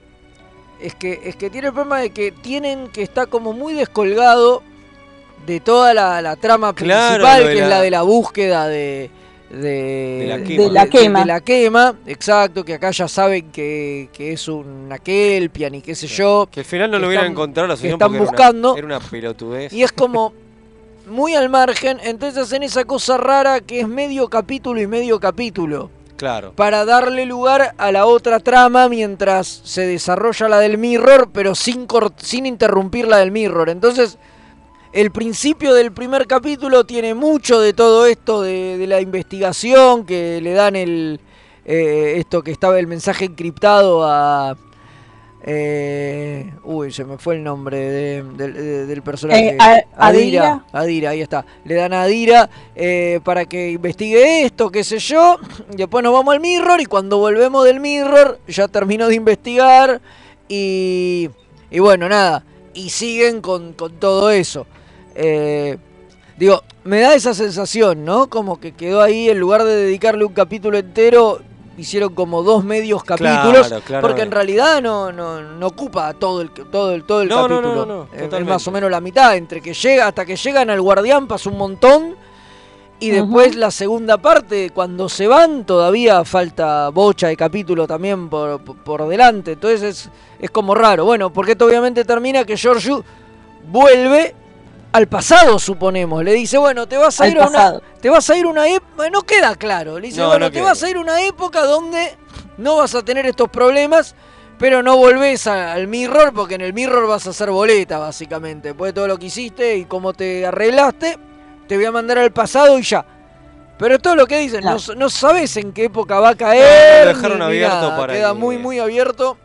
es que, es que tiene el problema de que tienen que estar como muy descolgado de toda la, la trama Claro, principal, que es la de la búsqueda de... De, De la quema. De la quema. de la quema, exacto, que acá ya saben que, que es una kelpian y qué sé yo. Que al final no lo hubieran encontrado la solución están porque era buscando. una, era una pelotudez. Y es como muy al margen, entonces hacen esa cosa rara que es medio capítulo y medio capítulo. Claro. Para darle lugar a la otra trama mientras se desarrolla la del mirror, pero sin, cor- sin interrumpir la del mirror. Entonces, el principio del primer capítulo tiene mucho de todo esto de, de la investigación, que le dan el eh, esto que estaba el mensaje encriptado a... eh, uy, se me fue el nombre de- del- de- del personaje. Eh, a- Adira. Adira, ahí está. Le dan a Adira eh, para que investigue esto, qué sé yo. Después nos vamos al Mirror y cuando volvemos del Mirror ya terminó de investigar y, y bueno, nada. Y siguen con, con todo eso. Eh, digo, me da esa sensación, ¿no? Como que quedó ahí, en lugar de dedicarle un capítulo entero, hicieron como dos medios capítulos. Claro, claro. Porque en realidad no, no, no ocupa todo el, todo el, todo el No, no, no, capítulo. no, no, Es- más o menos la mitad. Entre que llega, hasta que llegan al guardián pasa un montón. Y después la segunda parte, cuando se van, todavía falta bocha de capítulo también por, por- por delante. Entonces es, es como raro. Bueno, porque esto obviamente termina que Giorgio vuelve al pasado, suponemos. Le dice, bueno, te vas a Al ir a una. Te vas a ir a una época. No queda claro. Le dice, No, bueno, no te queda. vas a ir a una época donde no vas a tener estos problemas. Pero no volvés a- al mirror porque en el mirror vas a hacer boleta, básicamente. Después de todo lo que hiciste y cómo te arreglaste, te voy a mandar al pasado y ya. Pero todo lo que dicen, no, no sabes en qué época va a caer. lo dejaron abierto nada. para Queda que- muy, muy abierto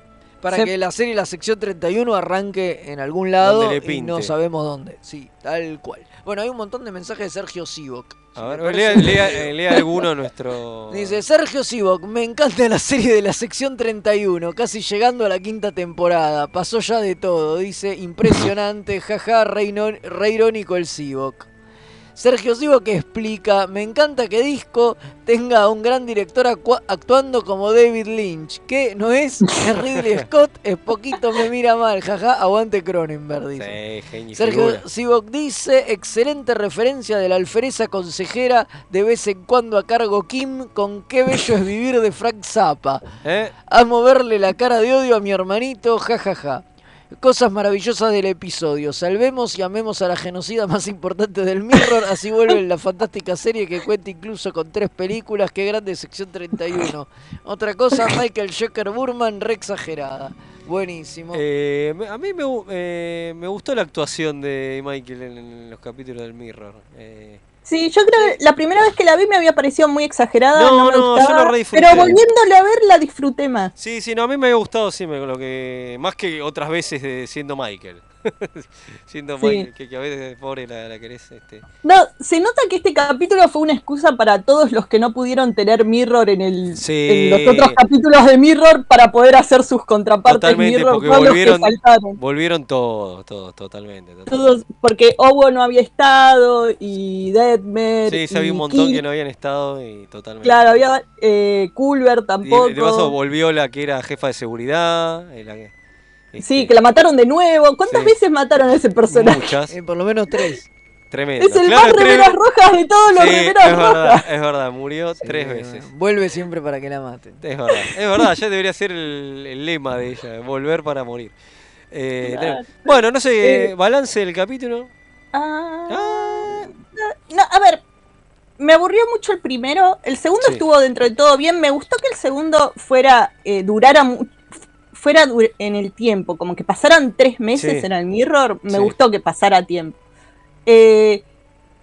para Se- que la serie, la sección 31, arranque en algún lado y no sabemos dónde. Sí, tal cual. Bueno, hay un montón de mensajes de Sergio Sivok. A ver, lea, lea- eh, lea alguno nuestro. Dice Sergio Sivok, me encanta la serie de la sección 31, casi llegando a la quinta temporada. Pasó ya de todo, dice impresionante, jaja, re irónico el Sivok. Sergio Sivok explica, me encanta que Disco tenga a un gran director actuando como David Lynch, que no es es Ridley Scott, es poquito me mira mal, jaja, aguante Cronenberg, dice. Sí, genio, Sergio. Sivok dice, excelente referencia de la alfereza consejera, de vez en cuando a cargo Kim, con qué bello es vivir de Frank Zappa. ¿Eh? Amo verle la cara de odio a mi hermanito, jajaja. Cosas maravillosas del episodio. Salvemos y amemos a la genocida más importante del Mirror. Así vuelve la fantástica serie que cuenta incluso con tres películas. Qué grande sección 31. Otra cosa, Michael Joker Burman, re exagerada. Buenísimo. Eh, a mí eh, me gustó la actuación de Michael en, en los capítulos del Mirror. Eh, Sí, yo creo que la primera vez que la vi me había parecido muy exagerada. No, No, me no, yo lo re disfruté. pero volviéndole a ver la disfruté más. sí, sí, no, a mí me había gustado, sí, me, lo que más que otras veces de siendo Michael. siendo Sí. Que, que a veces, pobre, la, la querés. Este. No, se nota que este capítulo fue una excusa para todos los que no pudieron tener Mirror en el Sí. en los otros capítulos de Mirror para poder hacer sus contrapartes Totalmente, Mirror, porque todos los volvieron, que faltaron. volvieron todos, todos, totalmente. totalmente. Todos, porque Owo no había estado y Deadmer. Sí, había un y montón que no habían estado y totalmente. Claro, había eh, Culver Y tampoco. de paso volvió la que era jefa de seguridad. eh, la que- Sí, que la mataron de nuevo. ¿Cuántas Sí. veces mataron a ese personaje? Muchas. Eh, por lo menos tres. Tremendo. Es el Claro, más remeras rojas de todos los Sí, remeras es verdad, rojas. es verdad, murió tres veces. Vuelve siempre para que la maten. Es verdad, es verdad, ya debería ser el, el lema de ella, volver para morir. Eh, Claro. Bueno, no sé, Eh. balance del capítulo. Ah, no, a ver, me aburrió mucho el primero. El segundo Sí. estuvo dentro de todo bien. Me gustó que el segundo fuera, eh, durara fuera en el tiempo, como que pasaran tres meses Sí. en el mirror. Me Sí. gustó que pasara tiempo. Eh,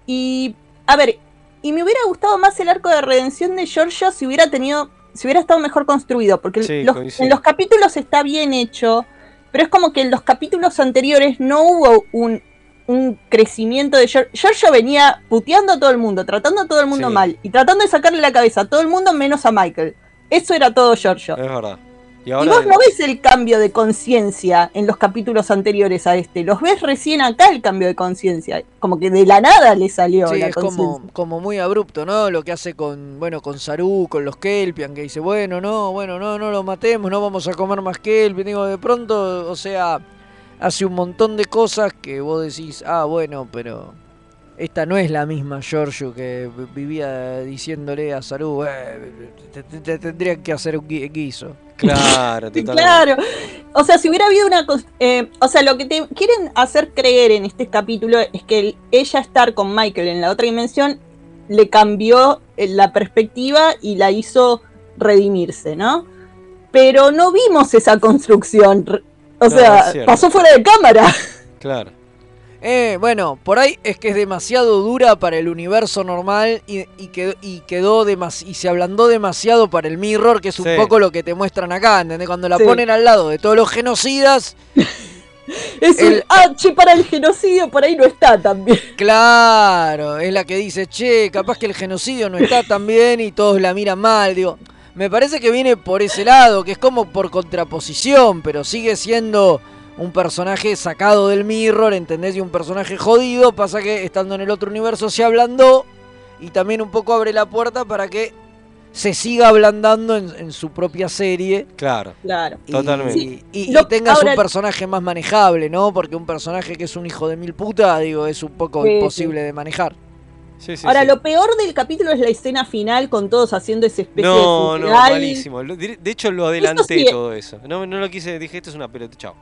y, a ver, y me hubiera gustado más el arco de redención de Giorgio si hubiera tenido, si hubiera estado mejor construido, porque Sí, los- en los capítulos está bien hecho, pero es como que en los capítulos anteriores no hubo un, un crecimiento de Giorgio. Giorgio venía puteando a todo el mundo, tratando a todo el mundo mal, y tratando de sacarle la cabeza a todo el mundo menos a Michael. Eso era todo Giorgio. Es verdad. Y vos no ves el cambio de conciencia en los capítulos anteriores a este, los ves recién acá el cambio de conciencia, como que de la nada le salió Sí, la es como, como muy abrupto, ¿no? Lo que hace con, bueno, con Saru, con los Kelpian, que dice, bueno, no, bueno, no, no lo matemos, no vamos a comer más Kelpian. Digo, de pronto, o sea, hace un montón de cosas que vos decís, ah, bueno, pero esta no es la misma Giorgio que vivía diciéndole a Saru, "Eh, te, te- te tendrían que hacer un gui- guiso. Claro, totalmente. Claro. O sea, si hubiera habido una... eh, o sea, lo que te quieren hacer creer en este capítulo es que el- ella estar con Michael en la otra dimensión le cambió eh, la perspectiva y la hizo redimirse, ¿no? Pero no vimos esa construcción. O sea, pasó fuera de cámara. Claro. Eh, bueno, por ahí es que es demasiado dura para el universo normal y, y quedó, y quedó demas- y se ablandó demasiado para el mirror, que es un Sí. poco lo que te muestran acá, ¿entendés? Cuando la Sí. ponen al lado de todos los genocidas, Es un El- H para el genocidio, por ahí no está también. claro, es la que dice, che, capaz que el genocidio no está tan bien y todos la miran mal, digo. Me parece que viene por ese lado, que es como por contraposición, pero sigue siendo un personaje sacado del mirror, ¿entendés? Y un personaje jodido, pasa que estando en el otro universo se ablandó y también un poco abre la puerta para que se siga ablandando en, en su propia serie. Claro. Claro. Y, Totalmente. y- y Lo- tengas ahora- un personaje más manejable, ¿no? Porque un personaje que es un hijo de mil puta, digo, es un poco Sí, imposible de manejar. Sí, sí, Ahora, sí. lo peor del capítulo es la escena final con todos haciendo ese especie No, de no, funeral. malísimo. De hecho, lo adelanté sí. todo eso. No, no lo quise, dije, esto es una pelota, chao.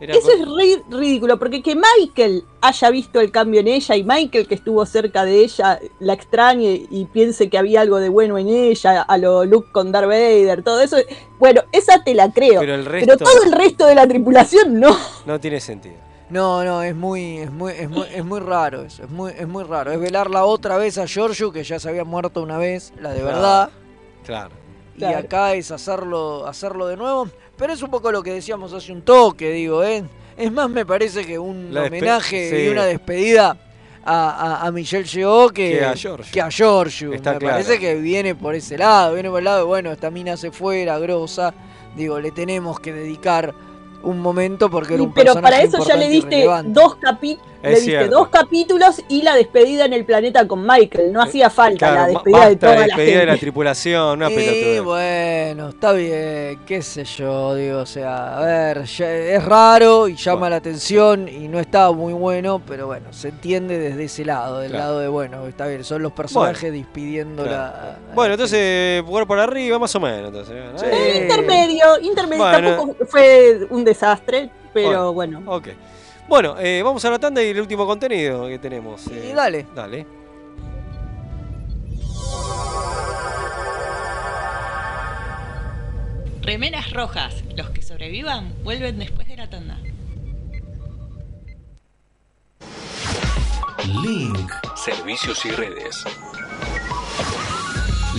Era Eso es ri- ridículo, porque que Michael haya visto el cambio en ella y Michael que estuvo cerca de ella la extrañe y piense que había algo de bueno en ella, a lo Luke con Darth Vader, todo eso. Bueno, esa te la creo. Pero el Pero resto- todo el resto de la tripulación no. No tiene sentido. No, no, es muy, es muy, es muy, es muy raro eso, es muy, es muy raro. Es velarla otra vez a Giorgio, que ya se había muerto una vez, la de Claro. verdad. Claro. Y acá es hacerlo, hacerlo de nuevo. Pero es un poco lo que decíamos hace un toque, digo, ¿eh? Es más, me parece que un La homenaje sí. y una despedida a, a, a Michelle Yeoh que, Que a Giorgio. que a Giorgio. Está me claro. parece que viene por ese lado, viene por el lado de, bueno, esta mina se fuera, grosa. Digo, le tenemos que dedicar un momento porque era un pero personaje para eso ya le diste relevante. dos capítulos. Es Le cierto. dos capítulos y la despedida en el planeta con Michael. No hacía falta la despedida basta de toda la despedida de la tripulación, una Y bueno, está bien, qué sé yo, digo, o sea, a ver, ya es raro y llama la atención y no está muy bueno, pero bueno, se entiende desde ese lado, del Claro. lado de, bueno, está bien, son los personajes despidiendo la... Bueno, entonces, jugar por arriba, más o menos. Entonces, ¿no? Eh, intermedio, intermedio. Bueno. Tampoco fue un desastre, pero bueno. Ok. Bueno, eh, vamos a la tanda y el último contenido que tenemos. eh, dale. Dale. Remeras rojas. Los que sobrevivan vuelven después de la tanda. Link. Servicios y redes.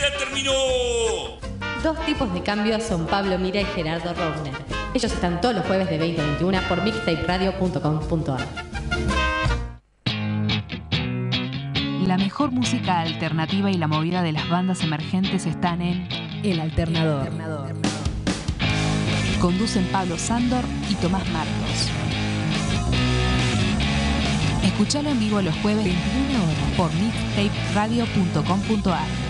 ¡Tu búsqueda terminó! Dos tipos de cambios son Pablo Mira y Gerardo Rovner. Ellos están todos los jueves de 20 a 21 por mixtaperadio.com.ar. La mejor música alternativa y la movida de las bandas emergentes están en El Alternador. Conducen Pablo Sándor y Tomás Marcos. Escuchalo en vivo los jueves 21 horas por mixtaperadio.com.ar.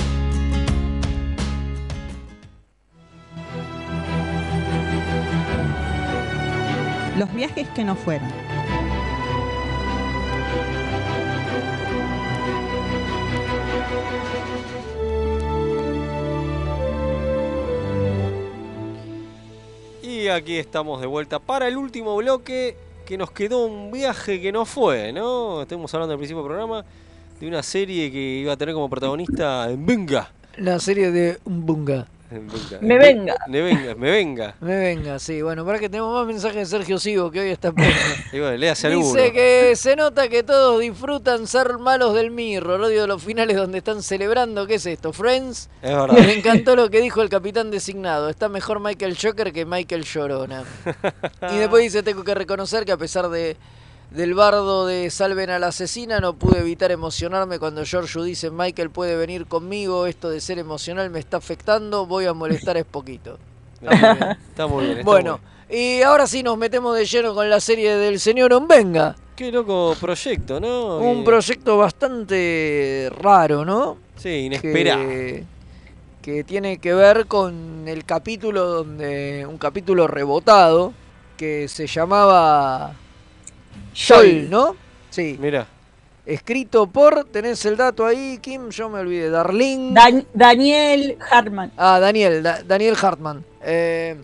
Los viajes que no fueron. Y aquí estamos de vuelta para el último bloque que nos quedó un viaje que no fue, ¿no? Estamos hablando al principio del programa de una serie que iba a tener como protagonista en Venga. La serie de Umbunga. Me venga. Me venga, me venga. Me venga, sí. Bueno, para que tenemos más mensajes de Sergio Sigo, que hoy está. Y bueno, léase alguno. Dice que se nota que todos disfrutan ser malos del mirror. Odio los finales donde están celebrando. ¿Qué es esto? ¿Friends? Es verdad. Me encantó lo que dijo el capitán designado. Está mejor Michael Joker que Michael Llorona. Y después dice, tengo que reconocer que a pesar de del bardo de Salven a la asesina, no pude evitar emocionarme cuando Giorgio dice, Michael puede venir conmigo, esto de ser emocional me está afectando, voy a molestar es poquito. Está muy bien. Está muy bien. está Bueno, y ahora sí nos metemos de lleno con la serie del señor Ombenga. Qué loco proyecto, ¿no? Un proyecto bastante raro, ¿no? Sí, inesperado. Que, que tiene que ver con el capítulo donde. Un capítulo rebotado que se llamaba. Sol, ¿no? Sí. Mira. Escrito por. ¿Tenés el dato ahí, Kim? Yo me olvidé. Darlene. Dan- Daniel Hartman. Ah, Daniel, Da- Daniel Hartman. Eh,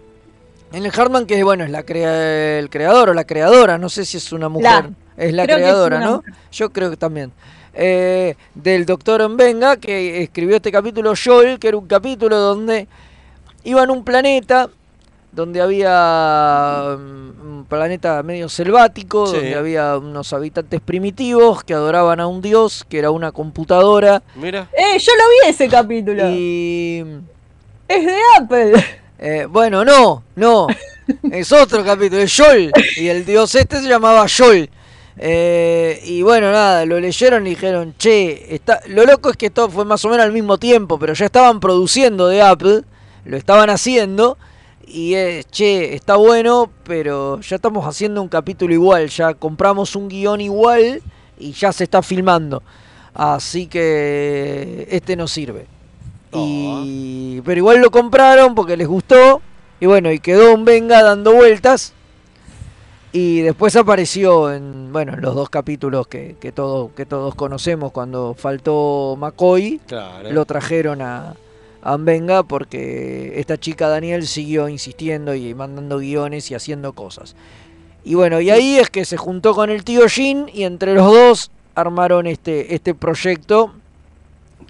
Daniel Hartman, que bueno, es la crea- el creador o la creadora, no sé si es una mujer. es la creo que es creadora, ¿no? mujer. Yo creo que también. Eh, del doctor Mbenga, que escribió este capítulo Joel, que era un capítulo donde iban a un planeta donde había mm, un planeta medio selvático, Sí. donde había unos habitantes primitivos que adoraban a un dios, que era una computadora. Mira. Eh, yo lo vi ese capítulo. Y Es de Apple. Eh, bueno, no, no. Es otro capítulo, es Yol. Y el dios este se llamaba Yol. Eh, y bueno, nada, lo leyeron y dijeron, che, está... lo loco es que esto fue más o menos al mismo tiempo, pero ya estaban produciendo de Apple, lo estaban haciendo. Y es, che, está bueno, pero ya estamos haciendo un capítulo igual, ya compramos un guion igual y ya se está filmando. Así que este no sirve. Y, pero igual lo compraron porque les gustó. Y bueno, y quedó un Venga dando vueltas. Y después apareció en, bueno, en los dos capítulos que, que, todo- que todos conocemos. Cuando faltó McCoy, Claro. lo trajeron a, a Venga porque esta chica Daniel siguió insistiendo y mandando guiones y haciendo cosas. Y bueno, y ahí es que se juntó con el tío Jin y entre los dos armaron este, este proyecto.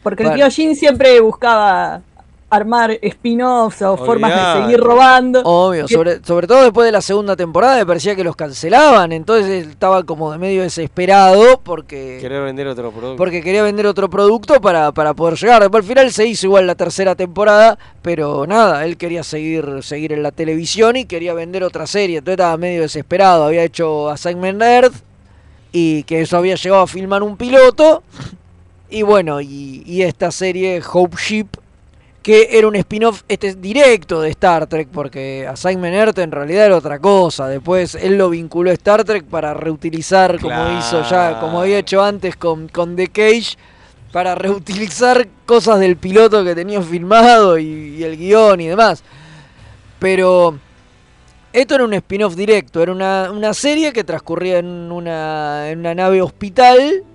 Porque el tío Jin siempre buscaba armar spin-offs o formas de seguir robando. Obvio, Que- sobre, sobre todo después de la segunda temporada me parecía que los cancelaban, entonces él estaba como de medio desesperado porque, Querer vender otro producto. porque quería vender otro producto para, para poder llegar. Después al final se hizo igual la tercera temporada, pero nada, él quería seguir, seguir en la televisión y quería vender otra serie, entonces estaba medio desesperado. Había hecho Assignment Earth y que eso había llegado a filmar un piloto. Y bueno, y, y esta serie Hope Ship, que era un spin-off este, directo de Star Trek, porque Assignment Earth en realidad era otra cosa. Después él lo vinculó a Star Trek para reutilizar, como hizo ya, como había hecho antes con, con The Cage, para reutilizar cosas del piloto que tenía filmado y, y el guion y demás. Pero esto era un spin-off directo, era una, una serie que transcurría en una, en una nave hospital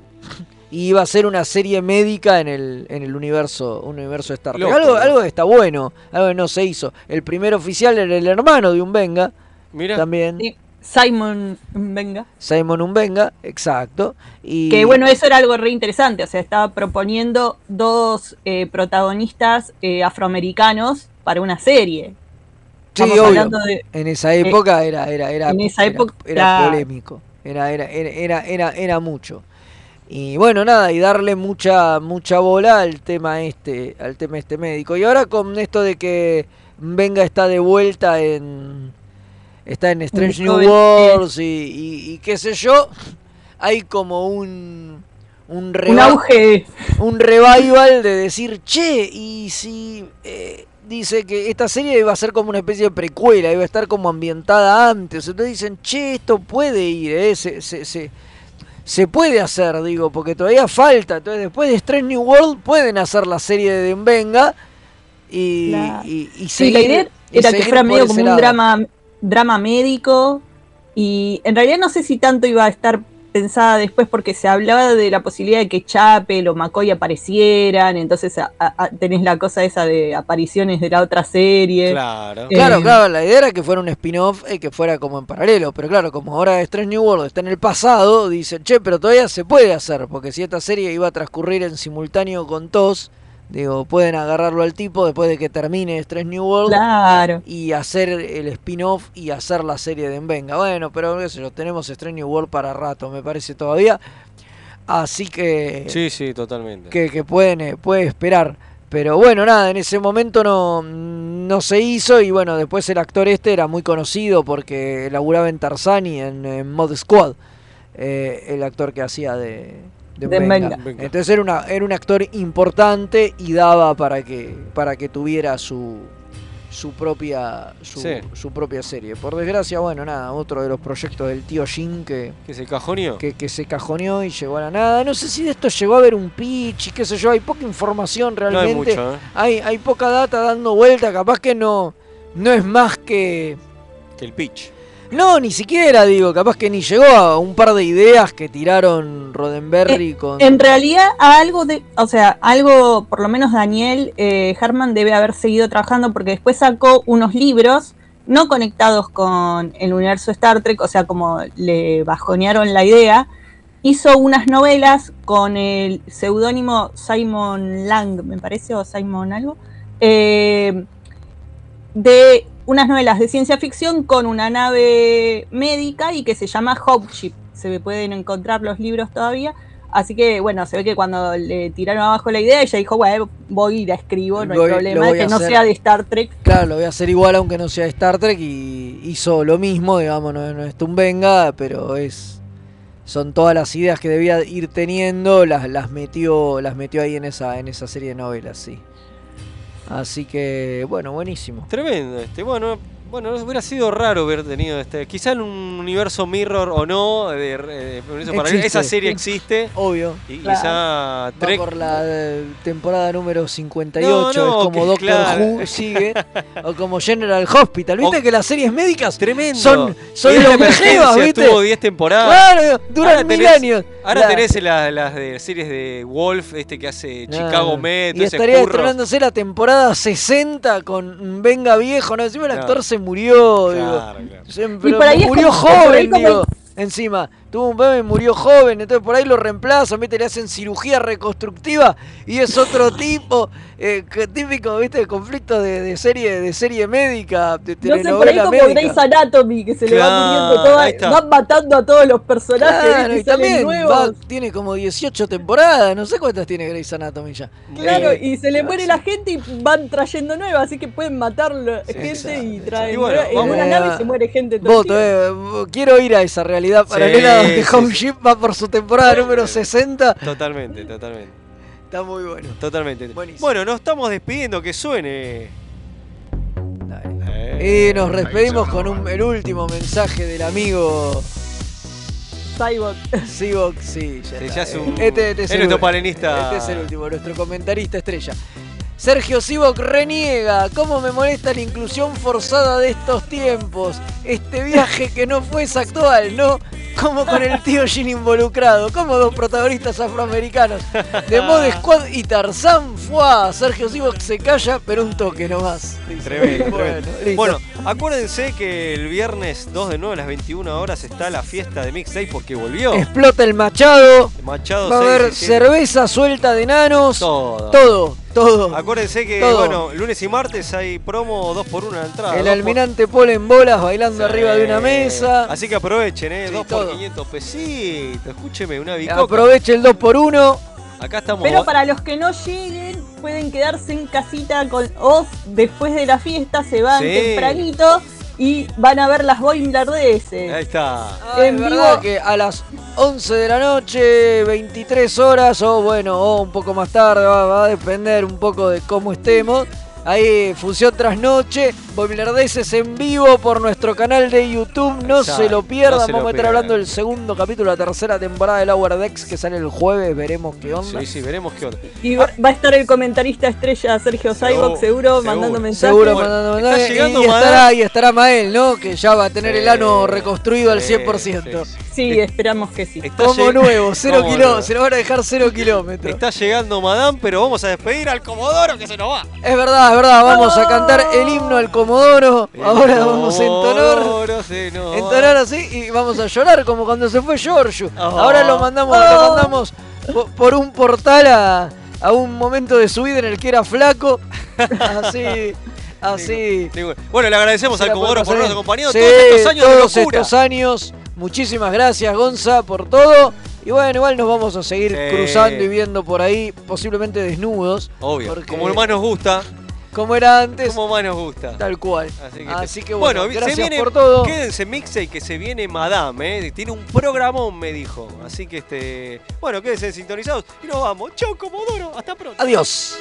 y iba a ser una serie médica en el, en el universo, universo Star Trek. Loco, Algo, ¿no? algo que está bueno, algo que no se hizo. El primer oficial era el hermano de Umbenga, Mira. también. Simon venga. Simon Umbenga, exacto. Y Que bueno, eso era algo re interesante. O sea, estaba proponiendo dos eh, protagonistas eh, afroamericanos para una serie. Sí, Estamos obvio. hablando de- En esa época era, era, era, en esa era- época era era- polémico. Era, era, era, era, era, era mucho. Y bueno, nada, y darle mucha, mucha bola al tema este, al tema este médico. Y ahora con esto de que Venga está de vuelta en. está en Strange New Worlds y, y- y qué sé yo. Hay como un. Un, Un auge. un revival de decir, che, y si eh, dice que esta serie iba a ser como una especie de precuela, iba a estar como ambientada antes. Entonces dicen, che, esto puede ir, eh, se, se, se, se puede hacer, digo, porque todavía falta. Entonces después de Strange New World pueden hacer la serie de Denvenga y, La- y, y Sí, la idea y era que fuera medio como un lado. drama, drama médico. Y en realidad no sé si tanto iba a estar pensada después porque se hablaba de la posibilidad de que Chapel o McCoy aparecieran. Entonces a- tenés la cosa esa de apariciones de la otra serie. Claro. Claro, Eh, claro, la idea era que fuera un spin-off y que fuera como en paralelo, pero claro, como ahora Strange New World está en el pasado, dicen, che, pero todavía se puede hacer, porque si esta serie iba a transcurrir en simultáneo con TOS, Digo, pueden agarrarlo al tipo después de que termine Strange New World Claro. y hacer el spin-off y hacer la serie de Venga. Bueno, pero qué sé yo, tenemos Strange New World para rato, me parece todavía. Así que Sí, sí, totalmente. que, que pueden eh, puede esperar. Pero bueno, nada, en ese momento no, no se hizo y bueno, después el actor este era muy conocido porque laburaba en Tarzan y en, en Mod Squad, eh, el actor que hacía de, de De. Entonces era, una, era un actor importante y daba para que, para que tuviera su, su, propia, su, Sí. su propia serie. Por desgracia, bueno, nada, otro de los proyectos del tío Jin que, ¿Que se cajoneó? que, que se cajoneó y llegó a la nada. No sé si de esto llegó a haber un pitch y qué sé yo, hay poca información realmente. mucho, ¿eh? hay, hay poca data dando vuelta, capaz que no, no es más que... Que el pitch. No, ni siquiera digo, capaz que ni llegó a un par de ideas que tiraron Roddenberry con... En realidad, a algo de, o sea, algo, por lo menos Daniel eh, Harman debe haber seguido trabajando porque después sacó unos libros no conectados con el universo Star Trek, o sea, como le bajonearon la idea, hizo unas novelas con el seudónimo Simon Lang, me parece, o Simon algo, eh, de unas novelas de ciencia ficción con una nave médica y que se llama Hope Ship. Se pueden encontrar los libros todavía. Así que, bueno, se ve que cuando le tiraron abajo la idea, ella dijo, bueno, voy a ir a escribo, no hay Voy- problema, que no hacer. sea de Star Trek. Claro, lo voy a hacer igual aunque no sea Star Trek y hizo lo mismo, digamos, no, no es Tumbenga, pero es son todas las ideas que debía ir teniendo, las, las metió las metió ahí en esa en esa serie de novelas, sí. Así que, bueno, buenísimo. Tremendo este. Bueno, bueno, hubiera sido raro haber tenido este. Quizá en un universo mirror o no, de, de universo paralelo, Existe. esa serie existe. Obvio. Y Claro. quizá Va Trek. por la eh, temporada número 58, No, no, es como que Doctor claro. Who sigue, o como General Hospital. ¿Viste O- que las series médicas Tremendo. son, son emergencia ¿viste? Estuvo 10 temporadas. Claro, duran Ahora mil tenés- años. Ahora La- tenés la- las de series de Wolf, este que hace Chicago Med, Y estaría estrenándose la temporada 60 con Venga Viejo, ¿no? Encima el Claro. actor se murió, digo. Claro, pero por ahí murió como- por ahí joven, como- digo. Encima, tuvo un bebé y murió joven, entonces por ahí lo reemplazan, ¿viste? Le hacen cirugía reconstructiva y es otro tipo, eh, típico, ¿viste? Conflicto de, de serie de serie médica, de No sé, por ahí como. Grey's Anatomy, que se le va muriendo toda, van matando a todos los personajes Claro, y también nuevos. va- tiene como 18 temporadas, no sé cuántas tiene Grey's Anatomy ya. Claro, Eh, y se le muere la gente y van trayendo nuevas, así que pueden matar la gente exacto, y traen Y bueno. En una a- nave se muere gente Voto, eh, quiero ir a esa realidad Sí, paralela donde sí, Home. Ship va por su temporada número 60. Totalmente, totalmente. Está muy bueno. Totalmente. Buenísimo. Bueno, nos estamos despidiendo, que suene. Y nos despedimos con un- el último mensaje del amigo Cyborg. Cyborg, sí, ya Sí, ya es un- Este- este es el nuestro palenista. Este es el último, nuestro comentarista estrella. Sergio Sivok reniega, ¿cómo me molesta la inclusión forzada de estos tiempos? Este viaje que no fue es actual, ¿no? Como con el tío Jin involucrado, como dos protagonistas afroamericanos de Mod Squad y Tarzán Fuá. Sergio Sivok se calla, pero un toque nomás. Tremendo, Bueno, tremendo. Bueno, acuérdense que el viernes 2 de 9 a las 21 horas está la fiesta de Mixtape porque volvió. Explota el machado. Machado Va a 6, haber 17. cerveza suelta de nanos. Todo. Todo, todo. Acuérdense que, Todo. bueno, lunes y martes hay promo 2 por 1 en la entrada. El por- almirante Paul en bolas bailando arriba de una mesa. Así que aprovechen, ¿eh? Sí, 2 por todo. 500 pesitos. Escúcheme, una bicoca. Aproveche el 2x1. Acá estamos. Pero para los que no lleguen, pueden quedarse en casita con Oz después de la fiesta, se van Sí. tempranito y van a ver las Boimlardeses. Ahí está. Ah, En es vivo. verdad que a las 11 de la noche, 23 horas, o bueno, o un poco más tarde, va, va a depender un poco de cómo estemos. Ahí, función tras noche, Boilardeses en vivo por nuestro canal de YouTube. No Exacto, se lo pierdan. no se lo Vamos a estar hablando del segundo capítulo, la tercera temporada de Lower Decks que sale el jueves. Veremos qué onda. Sí, sí, veremos qué onda. Y va, va a estar el comentarista estrella Sergio Cyborg, seguro, seguro. mandando mensajes. Seguro Bueno, mandando está mensajes. llegando y, estará, y estará Mael, ¿no? Que ya va a tener Sí, el ano reconstruido al sí, 100%. sí. Sí, esperamos que sí. Está Como nuevo, cero kilómetros. Se lo van a dejar cero kilómetros. Está llegando Madame, pero vamos a despedir al Comodoro que se nos va. Es verdad, es verdad. Vamos a cantar el himno al Comodoro. Ahora vamos a entonar. Se nos. Entonar así y vamos a llorar como cuando se fue Giorgio. Oh. Ahora lo mandamos, lo mandamos po- por un portal a, a un momento de su vida en el que era flaco. Así, así. Bueno, le agradecemos al Comodoro por habernos acompañado Sí, todos estos años de todos locura. estos años. Muchísimas gracias, Gonza, por todo. Y bueno, igual nos vamos a seguir Sí. cruzando y viendo por ahí, posiblemente desnudos. Obvio, porque- como más nos gusta. Como era antes. Como más nos gusta. Tal cual. Así que, Así que bueno, se gracias viene, por todo. Quédense Mixtape que se viene Madame, ¿eh? Tiene un programón, me dijo. Así que este. Bueno, quédense sintonizados y nos vamos. Chau, Comodoro. Hasta pronto. Adiós.